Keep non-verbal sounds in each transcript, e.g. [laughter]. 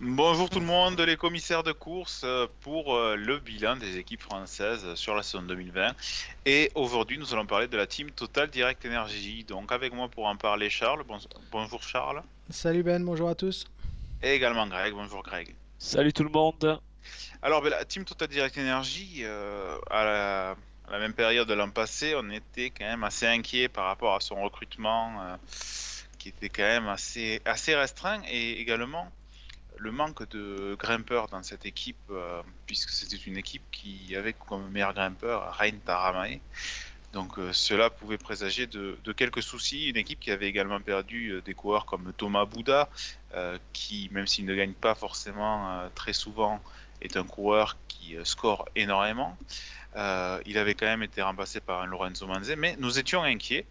Bonjour tout le monde, les commissaires de course euh, pour euh, le bilan des équipes françaises sur la saison 2020. Et aujourd'hui, nous allons parler de la team Total Direct Energy. Donc avec moi pour en parler, Charles. bonjour Charles. Salut Ben, bonjour à tous. Et également Greg. Bonjour Greg. Salut tout le monde. Alors ben, la team Total Direct Energy, euh, à, la, à, la, même période de l'an passé, on était quand même assez inquiet par rapport à son recrutement était quand même assez, restreint et également le manque de grimpeurs dans cette équipe, euh, puisque c'était une équipe qui avait comme meilleur grimpeur Rein Taramae. Donc euh, cela pouvait présager de, quelques soucis. Une équipe qui avait également perdu euh, des coureurs comme Thomas Bouda, qui, même s'il ne gagne pas forcément très souvent, est un coureur qui score énormément. il avait quand même été remplacé par Lorenzo Manze, mais nous étions inquiets.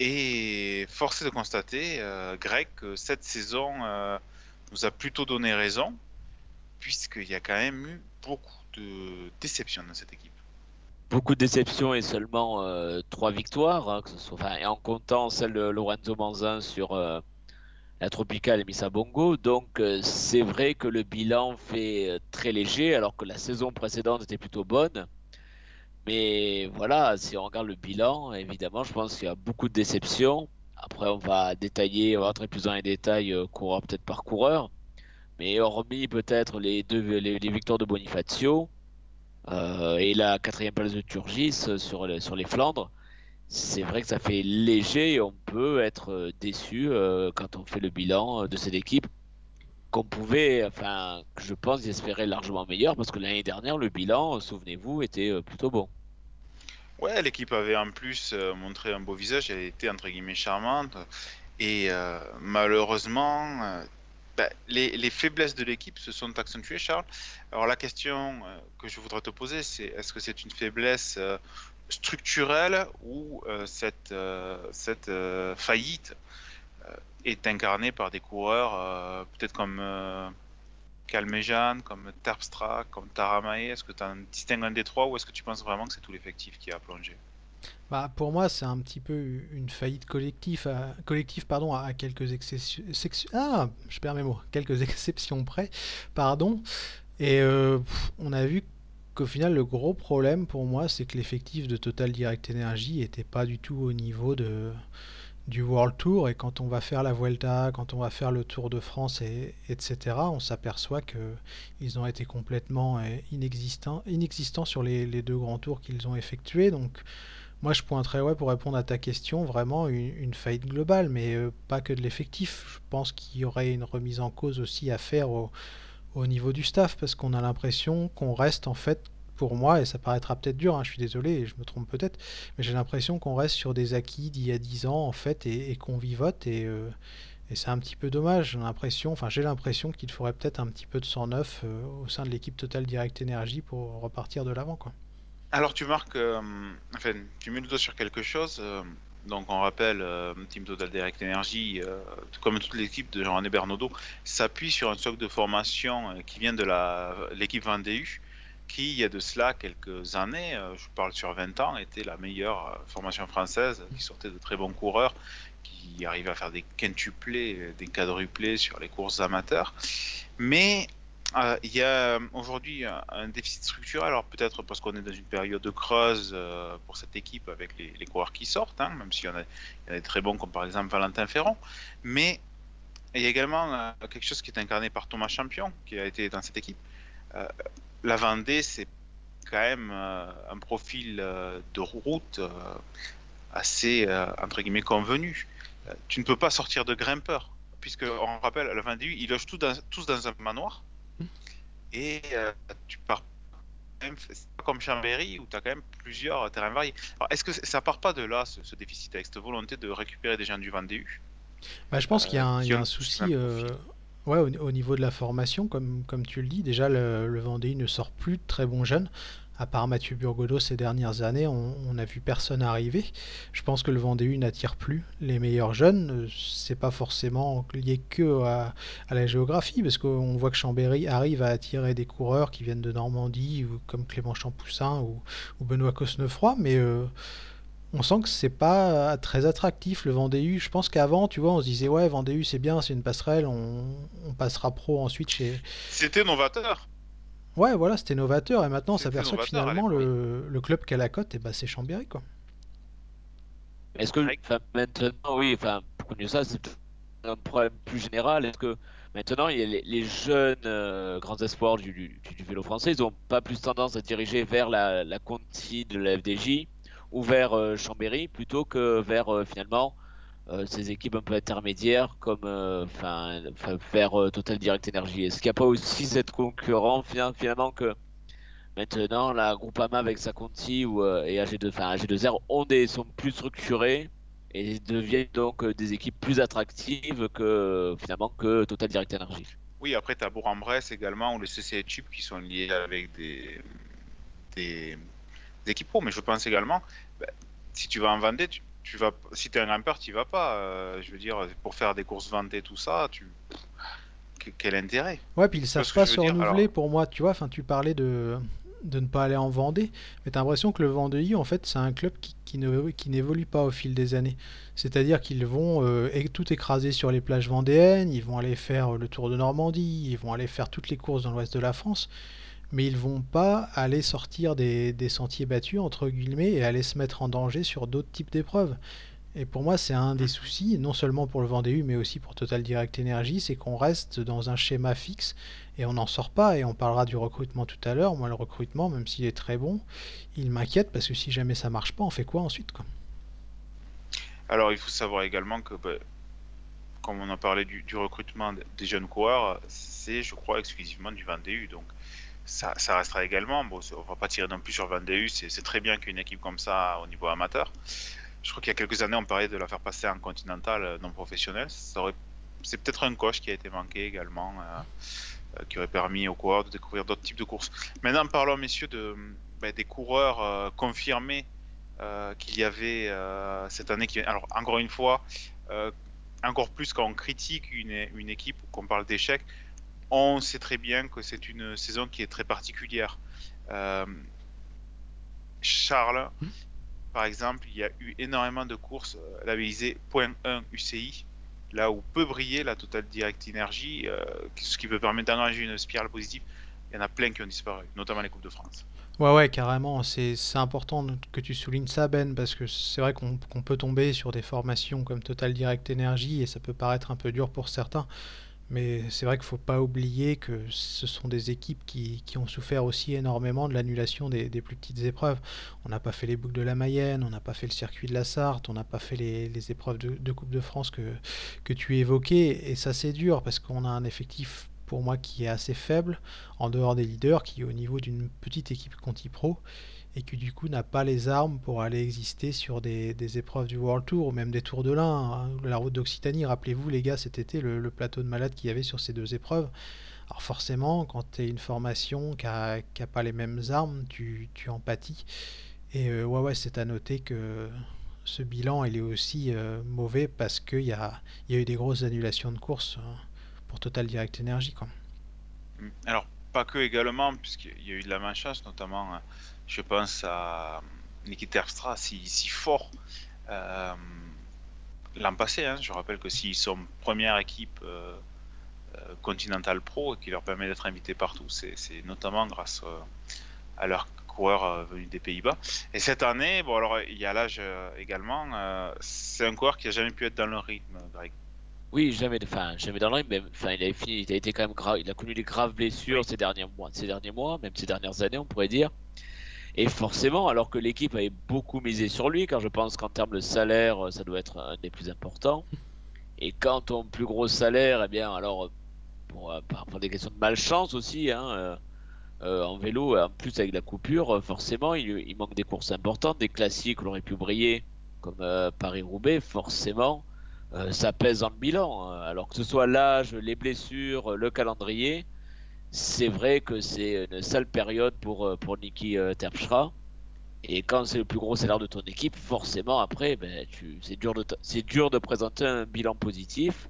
Et force est de constater, Greg, que cette saison nous a plutôt donné raison, puisqu'il y a quand même eu beaucoup de déceptions dans cette équipe. Beaucoup de déceptions et seulement euh, trois victoires, hein, en comptant celle de Lorenzo Manzin sur euh, la Tropicale et Missa Bongo. Donc euh, c'est vrai que le bilan fait très léger, alors que la saison précédente était plutôt bonne. Mais voilà, si on regarde le bilan, évidemment, je pense qu'il y a beaucoup de déceptions. Après, on va détailler, on va rentrer plus dans les détails euh, peut-être par coureur. Mais hormis peut-être les deux les, victoires de Bonifacio euh, et la quatrième place de Turgis euh, sur, les, Flandres, c'est vrai que ça fait léger et on peut être déçu quand on fait le bilan de cette équipe qu'on pouvait, enfin, je pense, espérer largement meilleur parce que l'année dernière, le bilan, souvenez-vous, était plutôt bon. Ouais, l'équipe avait en plus euh, montré un beau visage, elle était entre guillemets charmante. Et euh, malheureusement, euh, bah, les, faiblesses de l'équipe se sont accentuées, Charles. Alors la question que je voudrais te poser, c'est est-ce que c'est une faiblesse structurelle ou cette, cette faillite est incarnée par des coureurs peut-être comme Calmejan, comme Terpstra, comme Taramae Est-ce que tu en distingues un des trois ou est-ce que tu penses vraiment que c'est tout l'effectif qui a plongé? Bah, pour moi, c'est un petit peu une faillite collective, à, pardon, à quelques exceptions. Ah, je perds mes mots. [laughs] Quelques exceptions près, pardon. Et euh, on a vu qu'au final, le gros problème pour moi, c'est que l'effectif de Total Direct Energy n'était pas du tout au niveau de, du World Tour et quand on va faire la Vuelta, quand on va faire le Tour de France, et, etc., on s'aperçoit qu'ils ont été complètement euh, inexistants, sur les, deux grands tours qu'ils ont effectués. Donc moi je pointerais, ouais, pour répondre à ta question, vraiment une, faillite globale, mais euh, pas que de l'effectif. Je pense qu'il y aurait une remise en cause aussi à faire au niveau du staff, parce qu'on a l'impression qu'on reste en fait pour moi, et ça paraîtra peut-être dur, hein, je suis désolé, je me trompe peut-être, mais j'ai l'impression qu'on reste sur des acquis d'il y a 10 ans, en fait, et, qu'on vivote, et, euh, et c'est un petit peu dommage. J'ai l'impression, enfin, j'ai l'impression qu'il faudrait peut-être un petit peu de sang neuf euh, au sein de l'équipe Total Direct Energy pour repartir de l'avant. Alors, tu marques, euh, enfin, tu mets le doigt sur quelque chose. donc, on rappelle, Team Total Direct Energy, comme toute l'équipe de Jean-René Bernaudot, s'appuie sur un socle de formation qui vient de l'équipe 20DU qui, il y a de cela quelques années, euh, je parle sur 20 ans, était la meilleure euh, formation française, qui sortait de très bons coureurs, qui arrivaient à faire des quintuplés, des quadruplés sur les courses amateurs. Mais euh, il y a aujourd'hui un, déficit structurel, alors peut-être parce qu'on est dans une période de creuse pour cette équipe avec les, coureurs qui sortent, hein, même s'il y, en a des très bons comme par exemple Valentin Ferrand, mais il y a également quelque chose qui est incarné par Thomas Champion, qui a été dans cette équipe la Vendée, c'est quand même euh, un profil euh, de route euh, assez, entre guillemets, convenu. tu ne peux pas sortir de grimpeur, puisque, on rappelle, la Vendée, ils logent tous dans, tous dans un manoir, et tu pars c'est pas comme Chambéry où tu as quand même plusieurs terrains variés. est-ce que ça part pas de là, ce, déficit, avec cette volonté de récupérer des gens du Vendée bah, Je pense qu'il y a un, souci Ouais, au, niveau de la formation, comme, tu le dis, déjà le, Vendée ne sort plus de très bons jeunes. À part Mathieu Burgodeau ces dernières années, on n'a vu personne arriver. Je pense que le Vendée n'attire plus les meilleurs jeunes. C'est pas forcément lié que à, la géographie, parce qu'on voit que Chambéry arrive à attirer des coureurs qui viennent de Normandie, comme Clément Champoussin ou, ou Benoît Cosnefroy, mais euh, on sent que c'est pas très attractif le Vendée U. Je pense qu'avant, tu vois, on se disait ouais, Vendée U c'est bien, c'est une passerelle, on, on passera pro ensuite chez. C'était novateur. Ouais, voilà, c'était novateur et maintenant on s'aperçoit que finalement le, le club qu'elle a cote, et bah, c'est Chambéry quoi. Est-ce que, maintenant, oui, enfin, pour mieux ça, c'est un problème plus général. Est-ce que maintenant, il y a les, les jeunes euh, grands espoirs du, du- du vélo français, ils ont pas plus tendance à diriger vers la, la Conti de la FDJ ou vers euh, Chambéry plutôt que vers euh, finalement euh, ces équipes un peu intermédiaires comme enfin, vers Total Direct Energy. Est-ce qu'il n'y a pas aussi cette concurrence fina- finalement que Maintenant, la Groupama avec sa Conti ou, et AG2, enfin, AG2R ont des, sont plus structurés et deviennent donc des équipes plus attractives que finalement que Total Direct Energy? Oui, après, tu as Bourg-en-Bresse également, ou les CCA Chip qui sont liés avec des équipes pro. Mais je pense également, bah, si tu vas en Vendée, tu, tu vas, si tu es un grimpeur, tu vas pas. euh, je veux dire, pour faire des courses Vendée, tout ça, tu, que- quel intérêt? Ouais, puis ils savent pas se renouveler Alors, pour moi, tu vois. Enfin, tu parlais de, de ne pas aller en Vendée, mais t'as l'impression que le Vendée, en fait, c'est un club qui, qui ne, qui n'évolue pas au fil des années. C'est-à-dire qu'ils vont euh, tout écraser sur les plages vendéennes, ils vont aller faire le tour de Normandie, ils vont aller faire toutes les courses dans l'ouest de la France, mais ils vont pas aller sortir des, des sentiers battus, entre guillemets, et aller se mettre en danger sur d'autres types d'épreuves. Et pour moi, c'est un des mhm. soucis, non seulement pour le Vendée U, mais aussi pour Total Direct Energy, c'est qu'on reste dans un schéma fixe et on n'en sort pas. Et on parlera du recrutement tout à l'heure. Moi, le recrutement, même s'il est très bon, il m'inquiète parce que si jamais ça marche pas, on fait quoi ensuite, quoi? Alors, il faut savoir également que, bah, comme on a parlé du, du recrutement des jeunes coureurs, c'est, je crois, exclusivement du Vendée U. Donc, ça, restera également. Bon, on va pas tirer non plus sur U. C'est très bien qu'une équipe comme ça au niveau amateur. Je crois qu'il y a quelques années, on parlait de la faire passer en continental euh, non professionnel. C'est peut-être un coche qui a été manqué également, euh, euh, qui aurait permis aux coureurs de découvrir d'autres types de courses. Maintenant, parlons, messieurs, de, ben, des coureurs confirmés qu'il y avait cette année. Qui... Alors, encore une fois, encore plus quand on critique une, une équipe ou qu'on parle d'échec, on sait très bien que c'est une saison qui est très particulière. Euh, Charles, par exemple, il y a eu énormément de courses euh, labellisées point 1 UCI, là où peut briller la Total Direct Energy, euh, ce qui peut permettre d'engager une spirale positive. Il y en a plein qui ont disparu, notamment les Coupes de France. Ouais, ouais, carrément. C'est important que tu soulignes ça, Ben, parce que c'est vrai qu'on qu'on peut tomber sur des formations comme Total Direct Energy et ça peut paraître un peu dur pour certains. Mais c'est vrai qu'il ne faut pas oublier que ce sont des équipes qui, ont souffert aussi énormément de l'annulation des, plus petites épreuves. On n'a pas fait les boucles de la Mayenne, on n'a pas fait le circuit de la Sarthe, on n'a pas fait les, épreuves de, Coupe de France que, que tu évoquais. Et ça c'est dur parce qu'on a un effectif pour moi qui est assez faible en dehors des leaders, qui au niveau d'une petite équipe Conti Pro et qui du coup n'a pas les armes pour aller exister sur des, épreuves du World Tour ou même des Tours de l'Ain, hein, la route d'Occitanie. Rappelez-vous les gars cet été le, plateau de malades qu'il y avait sur ces deux épreuves. Alors forcément quand tu es une formation qui n'a pas les mêmes armes, tu, tu en pâtis. Et euh, ouais ouais c'est à noter que ce bilan il est aussi euh, mauvais parce qu'il y a, eu des grosses annulations de courses hein, pour Total Direct Energy quoi. Mm. Alors, pas que également, puisqu'il y a eu de la malchance, notamment, euh, je pense à Niki Terpstra, si, si fort euh, l'an passé. Hein. Je rappelle que s'ils sont première équipe euh, euh, Continental Pro et qui leur permet d'être invités partout, c'est notamment grâce euh, à leurs coureurs venus des Pays-Bas. Et cette année, bon alors il y a l'âge également, c'est un coureur qui a jamais pu être dans le rythme, Greg. Oui, jamais, enfin, jamais dans le rythme, mais enfin, il a fini, il a été quand même grave, il a connu des graves blessures Oui. ces derniers mois, ces derniers mois, même ces dernières années, on pourrait dire. Et forcément, alors que l'équipe avait beaucoup misé sur lui, car je pense qu'en termes de salaire, ça doit être un des plus importants. Et quand ton plus gros salaire, eh bien, alors, pour, euh, des questions de malchance aussi, hein, euh, euh, en vélo, en plus avec la coupure, forcément, il, manque des courses importantes, des classiques où on aurait pu briller, comme Paris-Roubaix, forcément, ça pèse dans le bilan. hein. Alors que ce soit l'âge, les blessures, le calendrier, c'est vrai que c'est une sale période pour, euh, pour Niki euh, Terpstra. Et quand c'est le plus gros salaire de ton équipe, forcément, après, ben, c'est dur de, dur de présenter un bilan positif.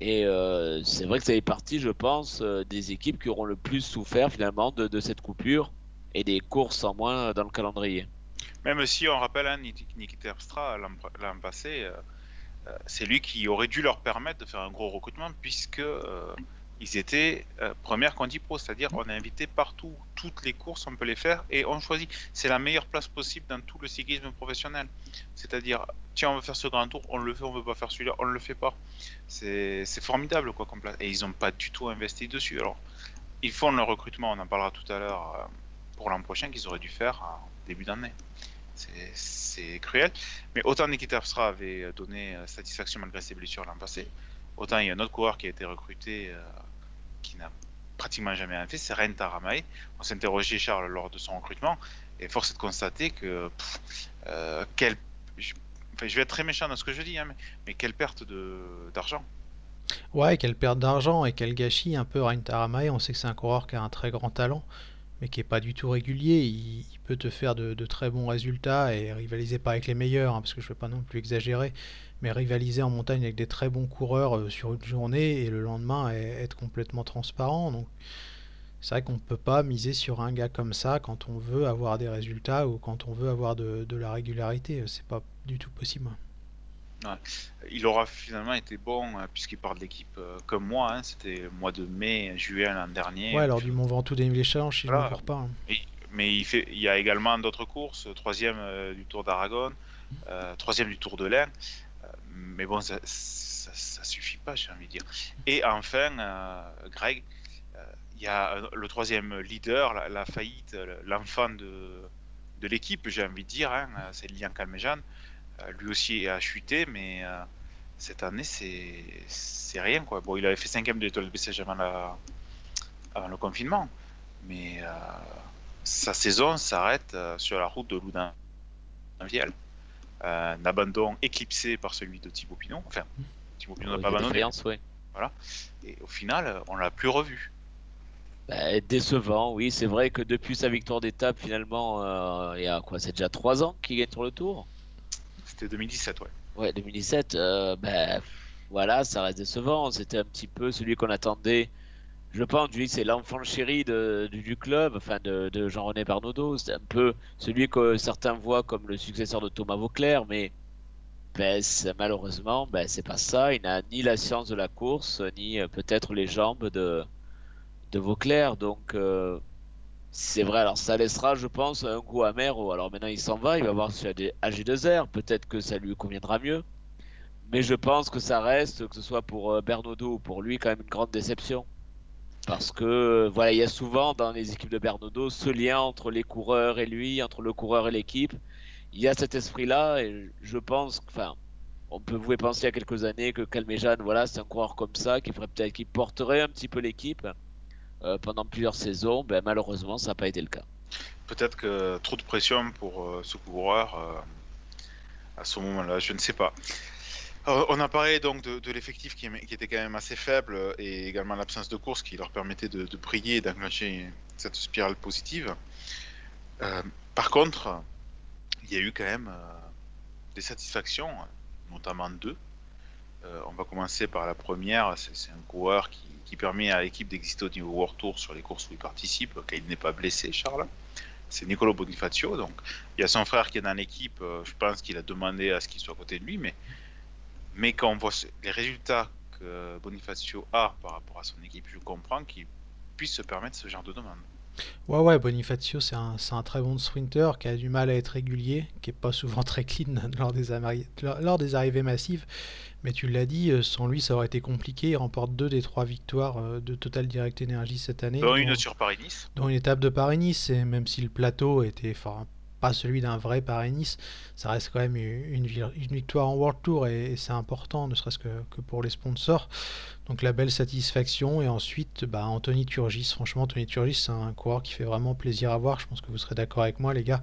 Et euh, c'est vrai que ça fait partie, je pense, des équipes qui auront le plus souffert finalement de, de cette coupure et des courses en moins dans le calendrier. Même si on rappelle, hein, Niki Terpstra l'an passé, c'est lui qui aurait dû leur permettre de faire un gros recrutement puisque ils étaient euh, première Condi Pro, c'est-à-dire on est invité partout, toutes les courses on peut les faire et on choisit. C'est la meilleure place possible dans tout le cyclisme professionnel. C'est-à-dire, tiens, on veut faire ce grand tour, on le fait, on veut pas faire celui-là, on le fait pas. C'est formidable quoi comme place. Et ils n'ont pas du tout investi dessus. Alors, ils font le recrutement, on en parlera tout à l'heure euh, pour l'an prochain qu'ils auraient dû faire en début d'année. C'est cruel. Mais autant Nikita Abstra avait donné euh, satisfaction malgré ses blessures l'an passé, autant il y a un autre coureur qui a été recruté qui n'a pratiquement jamais rien fait, c'est Ren Taramae. On interrogé Charles lors de son recrutement, et force est de constater que euh, quelle, je, vais être très méchant dans ce que je dis, hein, mais, quelle perte d'argent. Ouais, quelle perte d'argent et quel gâchis un peu Ren Taramae. On sait que c'est un coureur qui a un très grand talent, mais qui est pas du tout régulier. Il, peut te faire de, très bons résultats et rivaliser pas avec les meilleurs, hein, parce que je ne veux pas non plus exagérer mais rivaliser en montagne avec des très bons coureurs euh, sur une journée et le lendemain être complètement transparent. Donc c'est vrai qu'on ne peut pas miser sur un gars comme ça quand on veut avoir des résultats ou quand on veut avoir de, la régularité. C'est pas du tout possible. Il aura finalement été bon euh, puisqu'il part de l'équipe euh, comme moi. Hein. C'était le mois de mai, juillet l'an dernier. Ouais, lors du Mont Ventoux des Challenge, si je ne me pas. Hein. mais il, fait, il y a également d'autres courses. Troisième du Tour d'Aragon, troisième du Tour de l'Ain mais bon, ça, ça, suffit pas, j'ai envie de dire. Et enfin, euh, Greg, euh, il y a le troisième leader, la, faillite, l'enfant de, l'équipe, j'ai envie de dire, hein, c'est Lilian Calmejean. Euh, lui aussi a chuté, mais cette année, c'est rien. Quoi. Bon, il avait fait cinquième de l'étoile de BCG avant, le confinement, mais sa saison s'arrête sur la route de Loudun. Un abandon éclipsé par celui de Thibaut Pinot. Enfin, Thibaut Pinot n'a pas abandonné. Voilà. Et au final, on l'a plus revu. Bah, décevant, oui. C'est vrai que depuis sa victoire d'étape, finalement, euh, il y a quoi C'est déjà trois ans qu'il gagne sur le Tour? C'était 2017, ouais. Ouais, 2017. Euh, ben, voilà, ça reste décevant. C'était un petit peu celui qu'on attendait je pense, lui, c'est l'enfant chéri du, club, enfin de, Jean-René Barnaudot. C'est un peu celui que certains voient comme le successeur de Thomas Vauclair, mais ben, malheureusement, ben, c'est pas ça. Il n'a ni la science de la course, ni euh, peut-être les jambes de, Vauclair. Donc, euh, c'est vrai. Alors, ça laissera, je pense, un goût amer. Alors maintenant, il s'en va, il va voir sur des AG2R. Peut-être que ça lui conviendra mieux. Mais je pense que ça reste, que ce soit pour euh, Bernaudot ou pour lui, quand même une grande déception. Parce que voilà, il y a souvent dans les équipes de Bernodeau ce lien entre les coureurs et lui, entre le coureur et l'équipe. Il y a cet esprit-là et je pense, enfin, on peut vous penser il y a quelques années que Calmejean, voilà, c'est un coureur comme ça qui ferait peut-être qui porterait un petit peu l'équipe euh, pendant plusieurs saisons. Ben, malheureusement, ça n'a pas été le cas. Peut-être que trop de pression pour euh, ce coureur euh, à ce moment-là, je ne sais pas on a parlé donc de, l'effectif qui, était quand même assez faible et également l'absence de course qui leur permettait de, de briller et d'enclencher cette spirale positive. Euh, par contre, il y a eu quand même euh, des satisfactions, notamment deux. Euh, on va commencer par la première, c'est un coureur qui, permet à l'équipe d'exister au niveau World Tour sur les courses où il participe, quand il n'est pas blessé, Charles. C'est Nicolo Bonifacio. Donc, il y a son frère qui est dans l'équipe. je pense qu'il a demandé à ce qu'il soit à côté de lui, mais mais quand on voit les résultats que Bonifacio a par rapport à son équipe, je comprends qu'il puisse se permettre ce genre de demande. Ouais, ouais, Bonifacio, c'est un, un, très bon sprinter qui a du mal à être régulier, qui est pas souvent [laughs] très clean lors des, lors des arrivées massives. Mais tu l'as dit, euh, sans lui, ça aurait été compliqué. Il remporte deux des trois victoires euh, de Total Direct Energy cette année. Dont une sur Paris-Nice. Dont une étape de Paris-Nice. Et même si le plateau était fort, celui d'un vrai Paris-Nice, ça reste quand même une, victoire en World Tour et, c'est important, ne serait-ce que, pour les sponsors. Donc la belle satisfaction. Et ensuite, bah, Anthony Turgis. Franchement, Anthony Turgis, c'est un coureur qui fait vraiment plaisir à voir. Je pense que vous serez d'accord avec moi, les gars.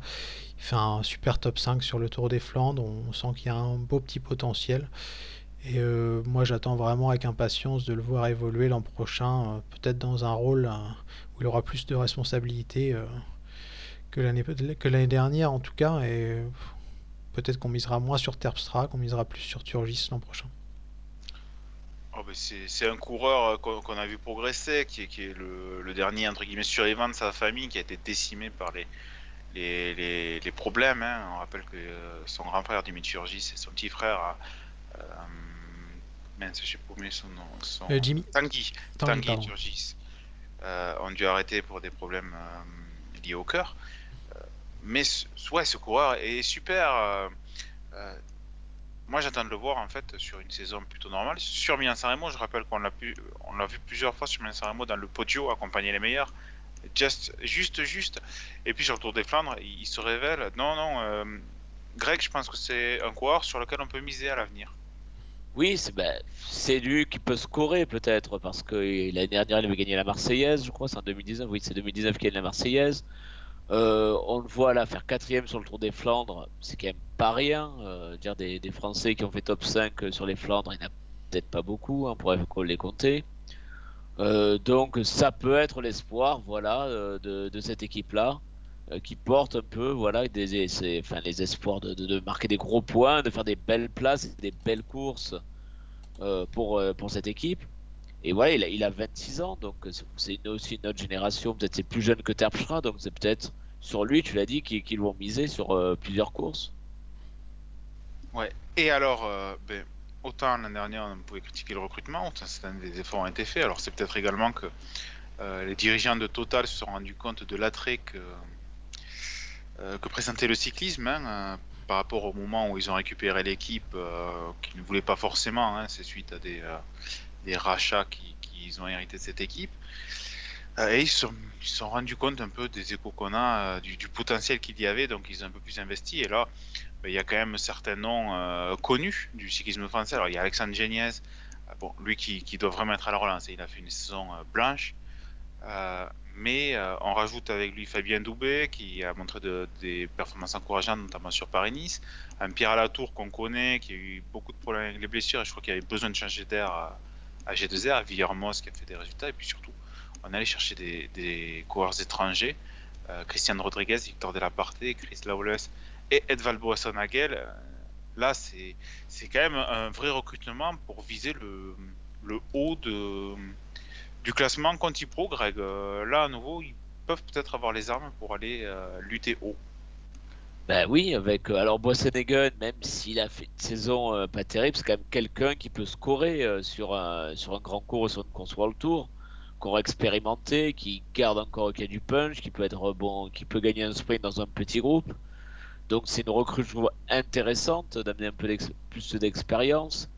Il fait un super top 5 sur le Tour des Flandres. On sent qu'il y a un beau petit potentiel. Et euh, moi, j'attends vraiment avec impatience de le voir évoluer l'an prochain, euh, peut-être dans un rôle euh, où il aura plus de responsabilités que l'année dernière en tout cas et peut-être qu'on misera moins sur Terpstra, qu'on misera plus sur Turgis l'an prochain. Oh ben c'est un coureur euh, qu'on a vu progresser, qui est, qui est le, dernier entre guillemets survivant de sa famille, qui a été décimé par les, les, les, les problèmes. Hein. On rappelle que son grand frère Dimitri Urgis et son petit frère, euh, mince, j'ai paumé son nom, son... Euh, Jimmy. Tanguy, Tanguy, Tanguy. Turgis, euh, ont dû arrêter pour des problèmes euh, liés au cœur. Mais ouais, ce coureur est super. euh, euh, moi, j'attends de le voir en fait sur une saison plutôt normale. Sur Milan Sanremo, je rappelle qu'on l'a vu plusieurs fois sur Milan Sanremo dans le podio, accompagner les meilleurs. Just, juste, juste. Et puis sur le Tour des Flandres, il, se révèle. Non, non. euh, Greg, je pense que c'est un coureur sur lequel on peut miser à l'avenir. Oui, c'est ben, c'est lui qui peut scorer peut-être parce que l'année dernière il avait gagné la Marseillaise, je crois, c'est en 2019. Oui, c'est 2019 qu'il gagne la Marseillaise. Euh, on le voit là faire quatrième sur le Tour des Flandres, c'est quand même pas rien. Euh, dire des, Français qui ont fait top 5 sur les Flandres, il n'y en a peut-être pas beaucoup, hein, on pourrait les compter. Euh, donc ça peut être l'espoir, voilà, de, cette équipe-là, qui porte un peu, voilà, des, les espoirs de, marquer des gros points, de faire des belles places, des belles courses pour, pour cette équipe. Et voilà, il a, il a 26 ans, donc c'est aussi une autre génération. Peut-être c'est plus jeune que Terpstra, donc c'est peut-être sur lui, tu l'as dit, qu'ils qu'ils vont miser sur euh, plusieurs courses. Ouais. Et alors, euh, ben, autant l'année dernière on pouvait critiquer le recrutement, autant cette année des efforts ont été faits. Alors c'est peut-être également que euh, les dirigeants de Total se sont rendus compte de l'attrait que, présentait le cyclisme hein, par rapport au moment où ils ont récupéré l'équipe qu'ils ne voulaient pas forcément. Hein, c'est suite à des, des rachats qu'ils qui ont hérité de cette équipe. Euh, et ils se sont, ils rendus compte un peu des échos qu'on a, euh, du, potentiel qu'il y avait, donc ils ont un peu plus investi. Et là, ben, il y a quand même certains noms euh, connus du cyclisme français. Alors il y a Alexandre Geniez, euh, bon, lui qui, doit vraiment être à la relance. Il a fait une saison blanche. Mais on rajoute avec lui Fabien Doubet qui a montré de- des performances encourageantes, notamment sur Paris-Nice. Un Pierre Latour qu'on connaît, qui a eu beaucoup de problèmes avec les blessures et je crois qu'il avait besoin de changer d'air à, à G2R, à Villermoz qui a fait des résultats. Et puis surtout, on allait chercher des, coureurs étrangers. Euh, Christian Rodriguez, Victor Delaparte, Chris Lawless et Edval Boasson-Haguel. Euh, Là, c'est quand même un vrai recrutement pour viser le, le haut de, du classement Conti Pro, Greg. Euh, là, à nouveau, ils peuvent peut-être avoir les armes pour aller lutter haut. Ben oui, avec alors Boissenegen, même s'il a fait une saison pas terrible, c'est quand même quelqu'un qui peut scorer sur un sur un grand cours ou sur une course World Tour, qu'on expérimenté, qui garde encore qui a du punch, qui peut être bon, qui peut gagner un sprint dans un petit groupe. Donc c'est une recrue je trouve, intéressante d'amener un peu plus d'expérience.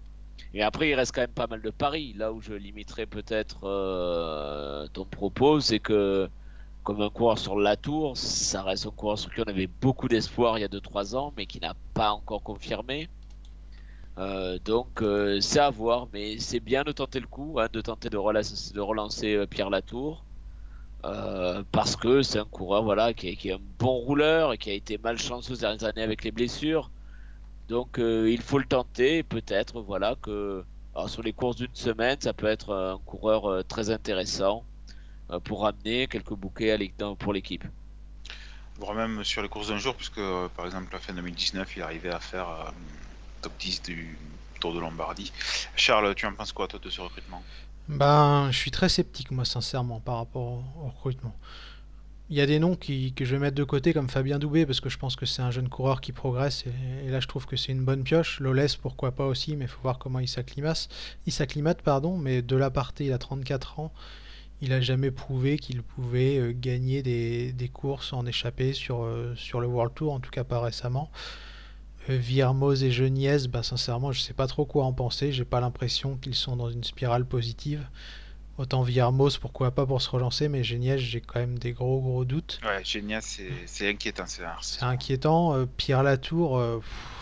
Et après, il reste quand même pas mal de paris. Là où je limiterais peut-être euh, ton propos, c'est que comme un coureur sur la tour, ça reste un coureur sur qui on avait beaucoup d'espoir il y a 2-3 ans, mais qui n'a pas encore confirmé. Euh, donc euh, c'est à voir, mais c'est bien de tenter le coup, hein, de tenter de relancer, euh, Pierre Latour, parce que c'est un coureur voilà, qui est, un bon rouleur et qui a été malchanceux ces dernières années avec les blessures. Donc il faut le tenter, peut-être voilà que sur les courses d'une semaine, ça peut être un coureur très intéressant pour ramener quelques bouquets pour l'équipe. Voire même sur les courses d'un jour, puisque par exemple, la fin 2019, il arrivait à faire top 10 du Tour de Lombardie. Charles, tu en penses quoi, toi, de ce recrutement? Ben, je suis très sceptique, moi, sincèrement, par rapport au, recrutement. Il y a des noms qui, que je vais mettre de côté, comme Fabien Doubé, parce que je pense que c'est un jeune coureur qui progresse, et, là, je trouve que c'est une bonne pioche. Lolès, pourquoi pas aussi, mais il faut voir comment il s'acclimate. Il pardon, mais de la il a 34 ans. Il a jamais prouvé qu'il pouvait euh, gagner des, des courses en échappée sur, euh, sur le World Tour, en tout cas pas récemment. Euh, Viermoz et Geniez, bah sincèrement, je sais pas trop quoi en penser. J'ai pas l'impression qu'ils sont dans une spirale positive. Autant Viermoz, pourquoi pas pour se relancer, mais Geniez, j'ai quand même des gros gros doutes. Ouais, génial, c'est c'est inquiétant ces dernières C'est inquiétant. Euh, Pierre Latour, euh,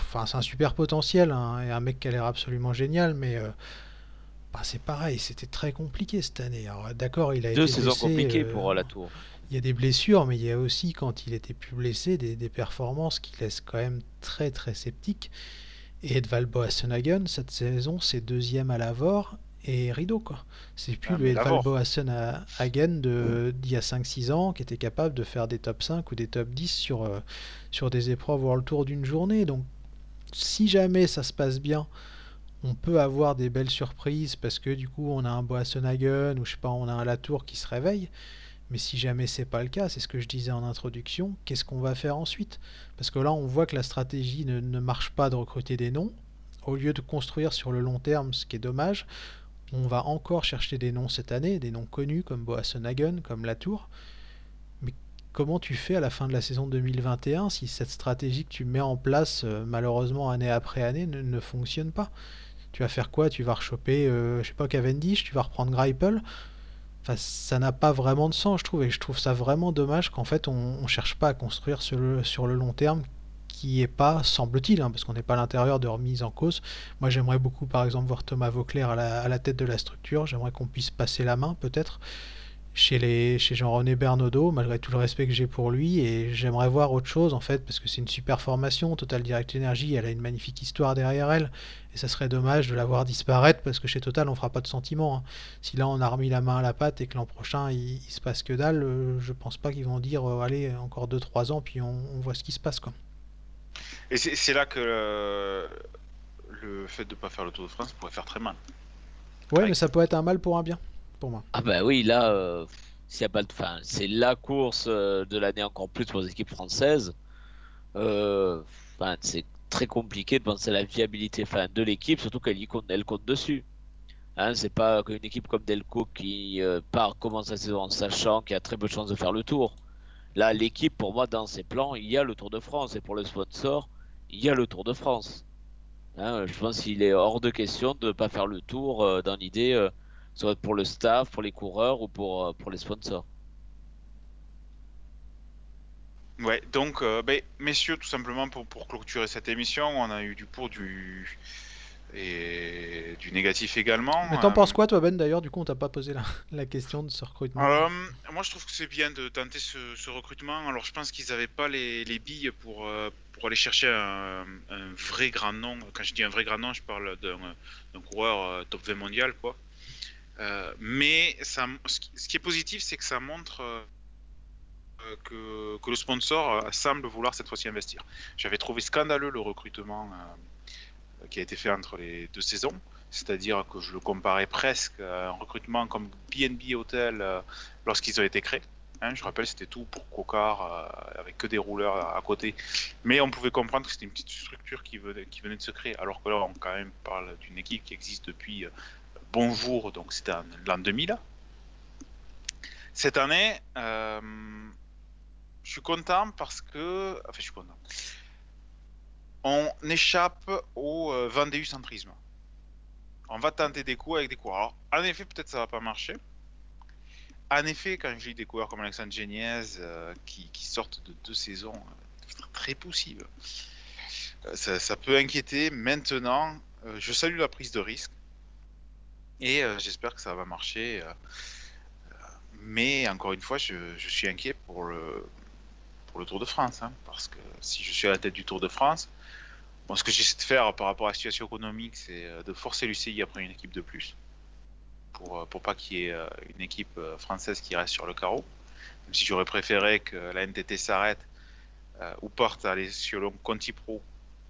enfin c'est un super potentiel, hein, et un mec qui a l'air absolument génial, mais euh, bah, c'est pareil, c'était très compliqué cette année. Alors d'accord, il a Deux été saisons blessé. compliquées euh, pour euh, la tour. Il y a des blessures, mais il y a aussi, quand il était plus blessé, des, des performances qui laissent quand même très très sceptique. Et Edval Boassenhagen, cette saison, c'est deuxième à l'Avor et rideau, quoi. C'est plus Ah, le Edval. Boassenhagen d'il y a cinq six ans qui était capable de faire des top 5 ou des top 10 sur, euh, sur des épreuves World Tour d'une journée. Donc, si jamais ça se passe bien, on peut avoir des belles surprises parce que du coup, on a un Boassenhagen ou je sais pas, on a un Latour qui se réveille. Mais si jamais c'est pas le cas, c'est ce que je disais en introduction, qu'est-ce qu'on va faire ensuite? Parce que là, on voit que la stratégie ne, marche pas de recruter des noms. Au lieu de construire sur le long terme, ce qui est dommage, on va encore chercher des noms cette année, des noms connus comme Boassenhagen, comme Latour. Mais comment tu fais à la fin de la saison 2021 si cette stratégie que tu mets en place, euh, malheureusement année après année, ne, ne, fonctionne pas? Tu vas faire quoi? Tu vas rechoper, euh, je sais pas, Cavendish? Tu vas reprendre Greipel? Enfin, ça n'a pas vraiment de sens, je trouve, et je trouve ça vraiment dommage qu'en fait on, on cherche pas à construire sur le, long terme, qui est pas, semble-t-il, hein, parce qu'on n'est pas à l'intérieur de remise en cause. Moi, j'aimerais beaucoup, par exemple, voir Thomas Vauclair à la, tête de la structure. J'aimerais qu'on puisse passer la main, peut-être, chez, chez Jean-René Bernaudot, malgré tout le respect que j'ai pour lui. Et j'aimerais voir autre chose, en fait, parce que c'est une super formation. Total Direct Energy, elle a une magnifique histoire derrière elle. Et ça serait dommage de la voir disparaître, parce que chez Total, on fera pas de sentiment. Hein. Si là, on a remis la main à la pâte et que l'an prochain, il, il, se passe que dalle, euh, je pense pas qu'ils vont dire, euh, allez, encore 2-3 ans, puis on, on, voit ce qui se passe, quoi. Et c'est là que le, le, fait de ne pas faire le Tour de France pourrait faire très mal. Ouais, mais ça peut être un mal pour un bien, pour moi. Ah bah oui, là, euh, s'il y a pas de, fin, c'est la course euh, de l'année encore plus pour les équipes françaises. Euh, c'est très compliqué de penser à la viabilité fin, de l'équipe, surtout qu'elle compte, elle compte dessus. Hein, c'est pas qu'une équipe comme Delco qui euh, part commence la saison en sachant qu'il y a très peu de chances de faire le tour. Là, l'équipe, pour moi, dans ses plans, il y a le Tour de France. Et pour le sponsor, il y a le Tour de France. Hein, je pense qu'il est hors de question de ne pas faire le tour euh, dans l'idée, euh, soit pour le staff, pour les coureurs ou pour, pour les sponsors. Ouais, donc, euh, ben, messieurs, tout simplement pour, pour clôturer cette émission, on a eu du pour, du et du négatif également. Mais t'en euh... penses quoi, toi, Ben D'ailleurs, du coup, on t'a pas posé la, la, question de ce recrutement? Euh, moi, je trouve que c'est bien de tenter ce, ce recrutement. Alors, je pense qu'ils n'avaient pas les, les, billes pour, euh, pour aller chercher un, un, vrai grand nom. Quand je dis un vrai grand nom, je parle d'un coureur top 20 mondial, quoi. Euh, mais ça, ce qui est positif, c'est que ça montre que, que, le sponsor semble vouloir cette fois-ci investir. J'avais trouvé scandaleux le recrutement euh, qui a été fait entre les deux saisons, c'est-à-dire que je le comparais presque à un recrutement comme BNB Hotel euh, lorsqu'ils ont été créés. Hein, je rappelle, c'était tout pour Cocard, euh, avec que des rouleurs à côté. Mais on pouvait comprendre que c'était une petite structure qui venait, de se créer. Alors que là, on quand même parle d'une équipe qui existe depuis Bonjour, donc c'était l'an 2000. Cette année, euh, je suis content parce que. Enfin, je suis content. On échappe au euh, vendéu-centrisme. On va tenter des coups avec des coureurs. Alors, en effet, peut-être ça va pas marcher. En effet, quand j'ai des coureurs comme Alexandre Geniez euh, qui, sortent de deux saisons euh, très possibles, ça, ça, peut inquiéter. Maintenant, euh, je salue la prise de risque et euh, j'espère que ça va marcher. mais encore une fois, je, suis inquiet pour le, pour le Tour de France. Hein, parce que si je suis à la tête du Tour de France, ce que j'essaie de faire par rapport à la situation économique, c'est de forcer l'UCI à prendre une équipe de plus. Pour, pour pas qu'il y ait une équipe française qui reste sur le carreau. Même si j'aurais préféré que la NTT s'arrête euh, ou parte à l'échelon Conti Pro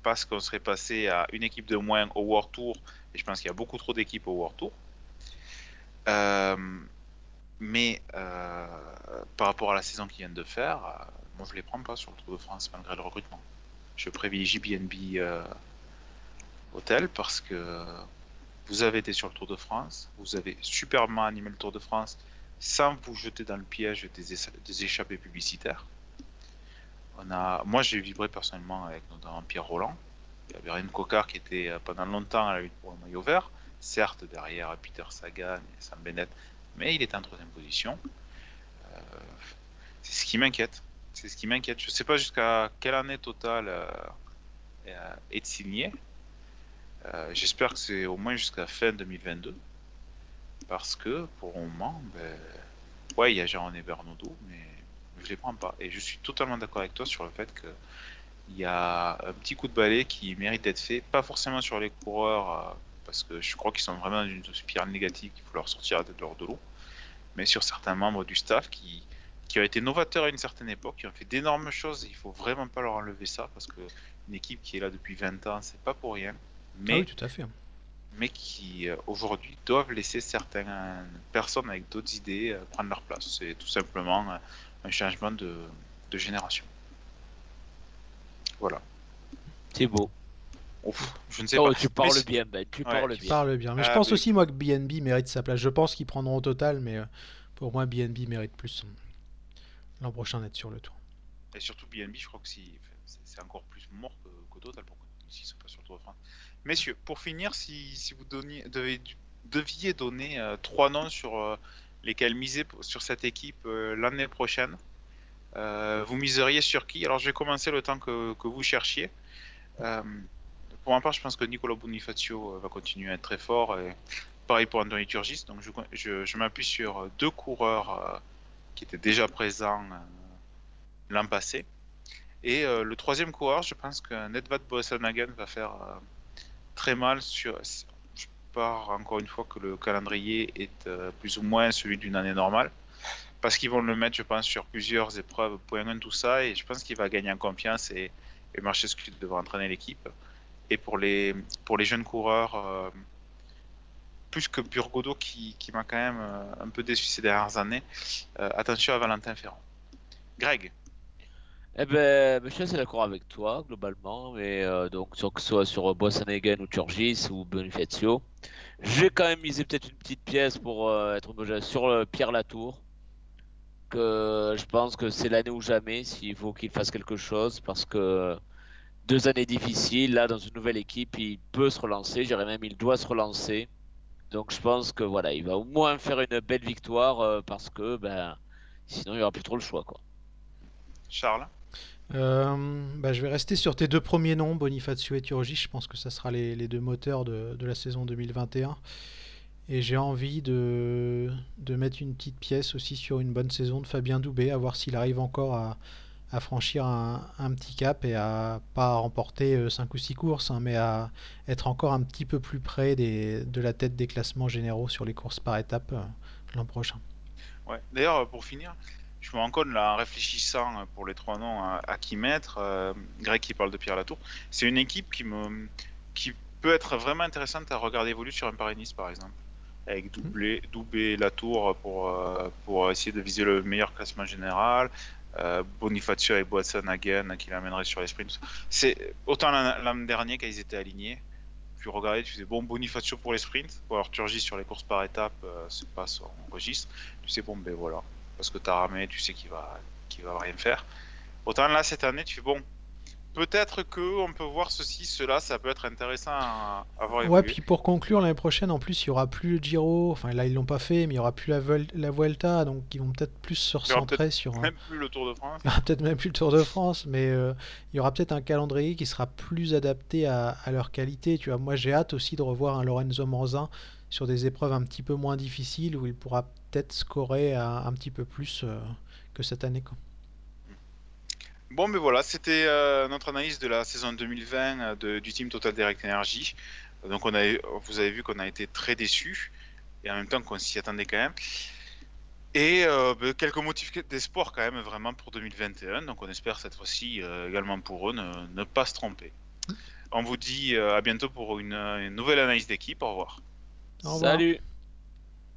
parce qu'on serait passé à une équipe de moins au World Tour. Et je pense qu'il y a beaucoup trop d'équipes au World Tour. Euh, mais euh, par rapport à la saison qu'ils viennent de faire, moi je les prends pas sur le Tour de France malgré le recrutement. Je privilégie BNB euh, Hotel parce que vous avez été sur le Tour de France, vous avez superbement animé le Tour de France sans vous jeter dans le piège des, échappées publicitaires. On a, moi j'ai vibré personnellement avec notamment Pierre Roland. Il y avait Ryan Cocard qui était pendant longtemps à la lutte pour le maillot vert, certes derrière Peter Sagan et Sam Bennett, mais il était en troisième position. Euh, c'est ce qui m'inquiète. C'est ce qui m'inquiète. Je ne sais pas jusqu'à quelle année totale euh, est signé. Euh, J'espère que c'est au moins jusqu'à fin 2022. Parce que pour le moment, ben, ouais, il y a Jean-René Bernaudot, mais je les prends pas. Et je suis totalement d'accord avec toi sur le fait que il y a un petit coup de balai qui mérite d'être fait, pas forcément sur les coureurs, parce que je crois qu'ils sont vraiment dans une spirale négative qu'il faut leur sortir leur de l'eau, mais sur certains membres du staff qui, qui ont été novateurs à une certaine époque, qui ont fait d'énormes choses, il faut vraiment pas leur enlever ça, parce que une équipe qui est là depuis 20 ans, c'est pas pour rien. Mais ah oui, tout à fait. mais qui euh, aujourd'hui doivent laisser certaines personnes avec d'autres idées euh, prendre leur place. C'est tout simplement euh, un changement de, de génération. Voilà. C'est beau. Ouf, je ne sais Oh, pas. tu Mais parles bien, Ben, tu Ouais, parles Tu bien. parles bien. Mais je Ah, pense mais- aussi, moi, que BNB mérite sa place. Je pense qu'ils prendront au total, mais pour moi, BNB mérite plus l'an prochain d'être sur le tour. Et surtout BNB, je crois que si, c'est encore plus mort que, que Total pour s'ils sont pas sur le Tour de France. Messieurs, pour finir, si, si vous donniez, deviez donner euh, trois noms sur euh, lesquels miser sur cette équipe euh, l'année prochaine, vous miseriez sur qui? Alors je vais commencer le temps que, que vous cherchiez. Pour ma part, je pense que Nicolas Bonifacio va continuer à être très fort. Et pareil pour Anthony Turgis. Donc je, je, m'appuie sur deux coureurs qui étaient déjà présents euh, l'an passé. Et euh, le troisième coureur, je pense que Nedved Boasanagan va faire euh, très mal sur. Je pars encore une fois que le calendrier est plus ou moins celui d'une année normale. Parce qu'ils vont le mettre, je pense, sur plusieurs épreuves, point 1, tout ça. Et je pense qu'il va gagner en confiance et, et Marchescu devra entraîner l'équipe. Et pour les, pour les jeunes coureurs, plus que Burgodo qui, qui m'a quand même euh, un peu déçu ces dernières années, euh, attention à Valentin Ferrand. Greg, Eh ben, je suis assez d'accord avec toi, globalement, mais euh, donc, que ce soit sur Boassanegan ou Turgis ou Bonifacio, j'ai quand même misé peut-être une petite pièce pour euh, être sur euh, Pierre Latour, que je pense que c'est l'année ou jamais s'il faut qu'il fasse quelque chose, parce que deux années difficiles, là, dans une nouvelle équipe, il peut se relancer, j'irais même il doit se relancer. Donc, je pense que voilà, il va au moins faire une belle victoire, euh, parce que ben, sinon, il n'y aura plus trop le choix, quoi. Charles? Euh, bah, je vais rester sur tes deux premiers noms, Bonifacio et Turgis. Je pense que ça sera les, les deux moteurs de, de la saison 2021. Et j'ai envie de, de mettre une petite pièce aussi sur une bonne saison de Fabien Doubé, à voir s'il arrive encore à, à franchir un, un petit cap et à pas remporter 5 ou 6 courses, hein, mais à être encore un petit peu plus près des, de la tête des classements généraux sur les courses par étapes euh, l'an prochain. Ouais. D'ailleurs, pour finir, je me rends compte là en réfléchissant pour les trois noms à, à qui mettre, euh, Greg qui parle de Pierre Latour, c'est une équipe qui me qui peut être vraiment intéressante à regarder évoluer sur un Paris-Nice par exemple, avec doublé, Doubé, Latour pour euh, pour essayer de viser le meilleur classement général. Euh, Bonifacio et Boasson Hagen qui l'amèneraient sur les sprints. C'est autant l'an l'an dernier quand ils étaient alignés. Tu regardais, tu faisais bon Bonifacio pour les sprints, ou alors Turgis sur les courses par étapes, euh, c'est pas son registre. Tu sais, bon, ben voilà, parce que t'as ramé, tu sais qu'il va, qu'il va rien faire. Autant là, cette année, tu fais bon, peut-être que on peut voir ceci, cela, ça peut être intéressant à, à voir Ouais, puis pour conclure, l'année prochaine, en plus, il y aura plus le Giro. Enfin, là, ils l'ont pas fait, mais il y aura plus la, la Vuelta, donc ils vont peut-être plus se recentrer sur. un- même plus le Tour de France. [laughs] Il y aura peut-être même plus le Tour de France, mais euh, il y aura peut-être un calendrier qui sera plus adapté à, à leur qualité. Tu vois, moi, j'ai hâte aussi de revoir un Lorenzo Manzin sur des épreuves un petit peu moins difficiles où il pourra peut-être scorer un, un petit peu plus euh, que cette année. quoi. Bon, ben voilà, c'était euh, notre analyse de la saison 2020 euh, du team Total Direct Energy. Donc, on a, vous avez vu qu'on a été très déçus et en même temps qu'on s'y attendait quand même. Et euh, ben, quelques motifs d'espoir quand même vraiment pour 2021. Donc on espère cette fois-ci également pour eux ne, ne pas se tromper. On vous dit à bientôt pour une, nouvelle analyse d'équipe. Revoir. Au revoir. Salut!